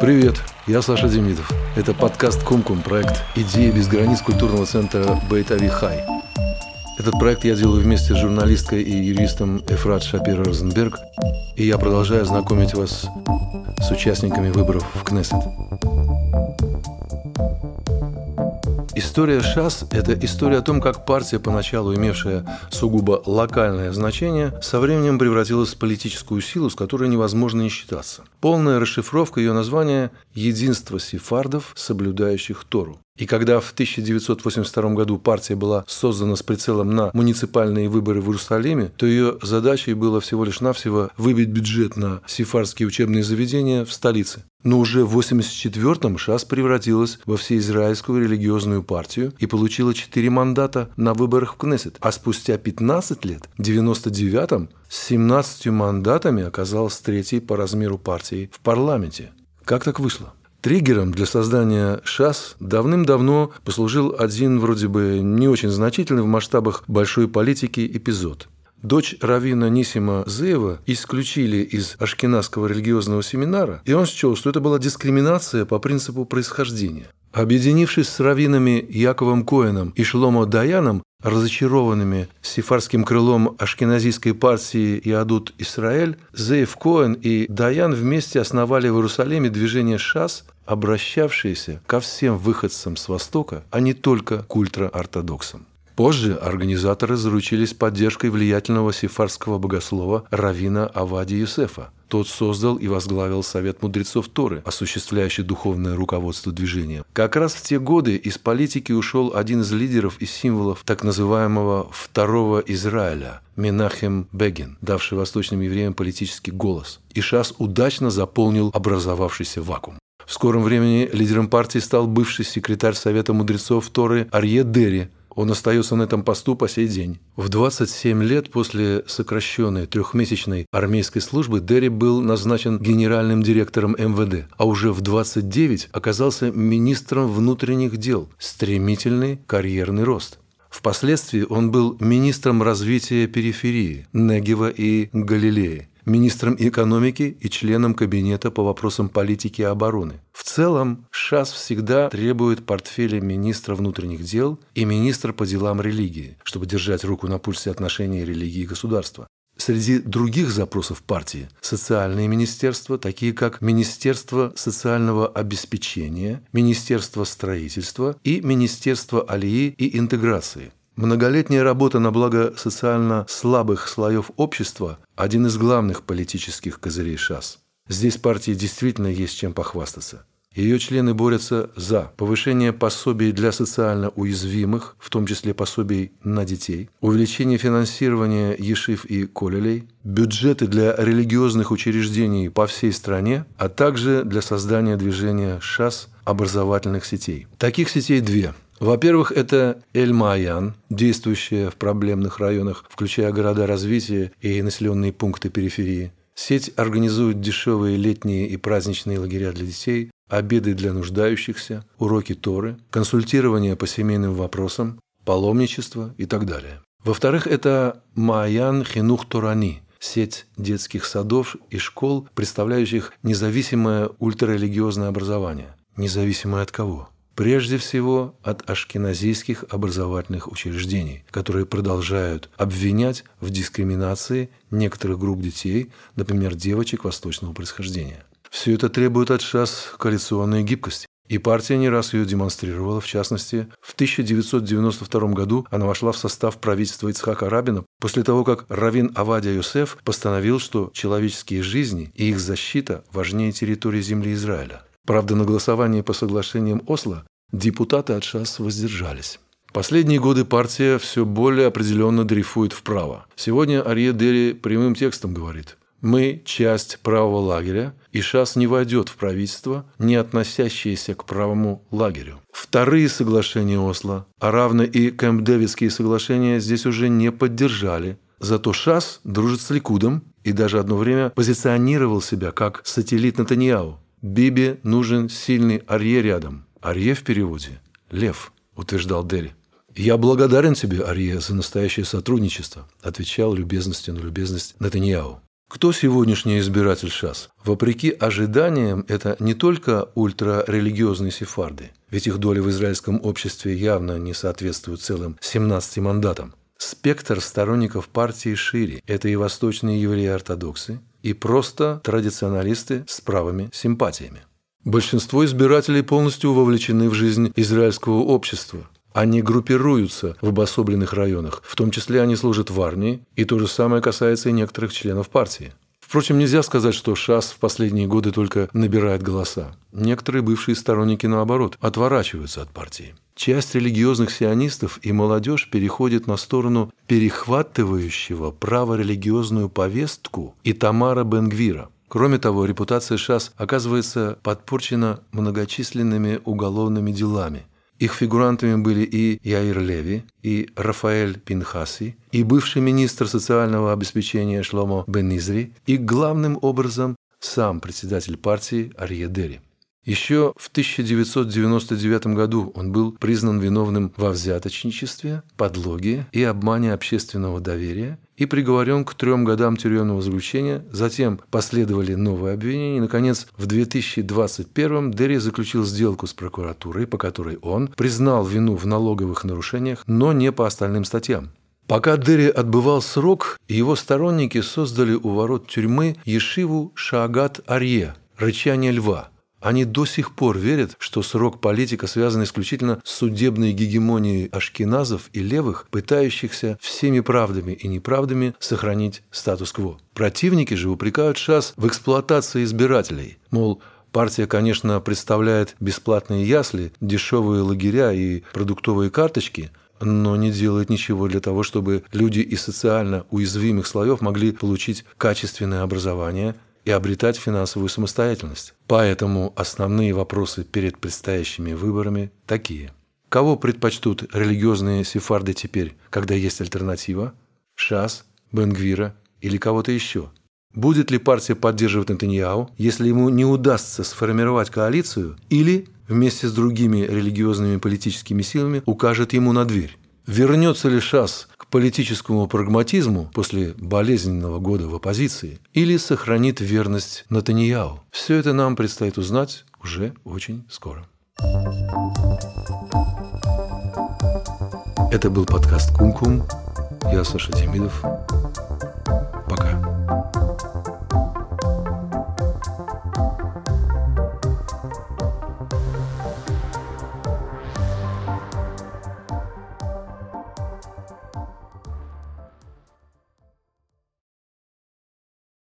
Привет, я Саша Демидов. Это подкаст «Кумкум», проект «Идеи без границ» культурного центра Бейтави Хай. Этот проект я делаю вместе с журналисткой и юристом Эфрат Шапира Розенберг, и я продолжаю знакомить вас с участниками выборов в Кнессет. История ШАС – это история о том, как партия, поначалу имевшая сугубо локальное значение, со временем превратилась в политическую силу, с которой невозможно не считаться. Полная расшифровка ее названия – «Единство сефардов, соблюдающих Тору». И когда в 1982 году партия была создана с прицелом на муниципальные выборы в Иерусалиме, то ее задачей было всего лишь навсего выбить бюджет на сефардские учебные заведения в столице. Но уже в 1984-м ШАС превратилась во всеизраильскую религиозную партию и получила 4 мандата на выборах в Кнессет. А спустя 15 лет, в 1999-м, с 17 мандатами оказалась третьей по размеру партией в парламенте. Как так вышло? Триггером для создания ШАС давным-давно послужил один вроде бы не очень значительный в масштабах большой политики эпизод. Дочь Равина Нисима Зеева исключили из Ашкенадского религиозного семинара, и он счел, что это была дискриминация по принципу происхождения. Объединившись с раввинами Яковом Коэном и Шломо Даяном, разочарованными сифарским крылом ашкеназийской партии Иадут Исраэль, Зеев Коэн и Даян вместе основали в Иерусалиме движение ШАС, обращавшееся ко всем выходцам с Востока, а не только к ультраортодоксам. Позже организаторы заручились поддержкой влиятельного сифарского богослова Равина Авади Юсефа. Тот создал и возглавил Совет мудрецов Торы, осуществляющий духовное руководство движения. Как раз в те годы из политики ушел один из лидеров и символов так называемого «второго Израиля» – Менахем Бегин, давший восточным евреям политический голос. И ШАС удачно заполнил образовавшийся вакуум. В скором времени лидером партии стал бывший секретарь Совета мудрецов Торы Арье Дерри, он остается на этом посту по сей день. В 27 лет после сокращенной трехмесячной армейской службы Дерри был назначен генеральным директором МВД, а уже в 29 оказался министром внутренних дел. Стремительный карьерный рост. Впоследствии он был министром развития периферии, Негева и Галилеи министром экономики и членом Кабинета по вопросам политики и обороны. В целом, ШАС всегда требует портфеля министра внутренних дел и министра по делам религии, чтобы держать руку на пульсе отношений религии и государства. Среди других запросов партии – социальные министерства, такие как Министерство социального обеспечения, Министерство строительства и Министерство алии и интеграции – Многолетняя работа на благо социально слабых слоев общества – один из главных политических козырей ШАС. Здесь партии действительно есть чем похвастаться. Ее члены борются за повышение пособий для социально уязвимых, в том числе пособий на детей, увеличение финансирования ешив и колелей, бюджеты для религиозных учреждений по всей стране, а также для создания движения ШАС образовательных сетей. Таких сетей две – во-первых, это Эль-Маян, действующая в проблемных районах, включая города развития и населенные пункты периферии. Сеть организует дешевые летние и праздничные лагеря для детей, обеды для нуждающихся, уроки Торы, консультирование по семейным вопросам, паломничество и так далее. Во-вторых, это Маян Хинух Турани – сеть детских садов и школ, представляющих независимое ультрарелигиозное образование. Независимое от кого? Прежде всего от ашкеназийских образовательных учреждений, которые продолжают обвинять в дискриминации некоторых групп детей, например, девочек восточного происхождения. Все это требует от ШАС коалиционной гибкости. И партия не раз ее демонстрировала, в частности, в 1992 году она вошла в состав правительства Ицхака Рабина после того, как Равин Авадия Юсеф постановил, что человеческие жизни и их защита важнее территории земли Израиля. Правда, на голосовании по соглашениям Осло депутаты от ШАС воздержались. Последние годы партия все более определенно дрейфует вправо. Сегодня Арье Дери прямым текстом говорит «Мы – часть правого лагеря, и ШАС не войдет в правительство, не относящееся к правому лагерю». Вторые соглашения Осло, а равно и Кэмп-Дэвидские соглашения здесь уже не поддержали. Зато ШАС дружит с Ликудом и даже одно время позиционировал себя как сателлит Натаньяу. Биби нужен сильный Арье рядом – Арье в переводе – «лев», утверждал Дерри. «Я благодарен тебе, Арье, за настоящее сотрудничество», отвечал любезностью на любезность Натаньяу. Кто сегодняшний избиратель ШАС? Вопреки ожиданиям, это не только ультрарелигиозные сефарды, ведь их доля в израильском обществе явно не соответствует целым 17 мандатам. Спектр сторонников партии шире. Это и восточные евреи-ортодоксы, и просто традиционалисты с правыми симпатиями. Большинство избирателей полностью вовлечены в жизнь израильского общества. Они группируются в обособленных районах, в том числе они служат в армии, и то же самое касается и некоторых членов партии. Впрочем, нельзя сказать, что ШАС в последние годы только набирает голоса. Некоторые бывшие сторонники, наоборот, отворачиваются от партии. Часть религиозных сионистов и молодежь переходит на сторону перехватывающего праворелигиозную повестку и Тамара Бенгвира – Кроме того, репутация ШАС оказывается подпорчена многочисленными уголовными делами. Их фигурантами были и Яир Леви, и Рафаэль Пинхаси, и бывший министр социального обеспечения Шломо Бенизри, и главным образом сам председатель партии Арье Дери. Еще в 1999 году он был признан виновным во взяточничестве, подлоге и обмане общественного доверия и приговорен к трем годам тюремного заключения. Затем последовали новые обвинения. И, наконец, в 2021 Дерри заключил сделку с прокуратурой, по которой он признал вину в налоговых нарушениях, но не по остальным статьям. Пока Дерри отбывал срок, его сторонники создали у ворот тюрьмы Ешиву Шаагат Арье – «Рычание льва», они до сих пор верят, что срок политика связан исключительно с судебной гегемонией ашкеназов и левых, пытающихся всеми правдами и неправдами сохранить статус-кво. Противники же упрекают ШАС в эксплуатации избирателей. Мол, Партия, конечно, представляет бесплатные ясли, дешевые лагеря и продуктовые карточки, но не делает ничего для того, чтобы люди из социально уязвимых слоев могли получить качественное образование – и обретать финансовую самостоятельность. Поэтому основные вопросы перед предстоящими выборами такие. Кого предпочтут религиозные сефарды теперь, когда есть альтернатива? Шас, Бенгвира или кого-то еще? Будет ли партия поддерживать Нетаньяу, если ему не удастся сформировать коалицию, или вместе с другими религиозными политическими силами укажет ему на дверь? Вернется ли Шас политическому прагматизму после болезненного года в оппозиции или сохранит верность Натаньяу. Все это нам предстоит узнать уже очень скоро. Это был подкаст «Кум-Кум». Я Саша Демидов.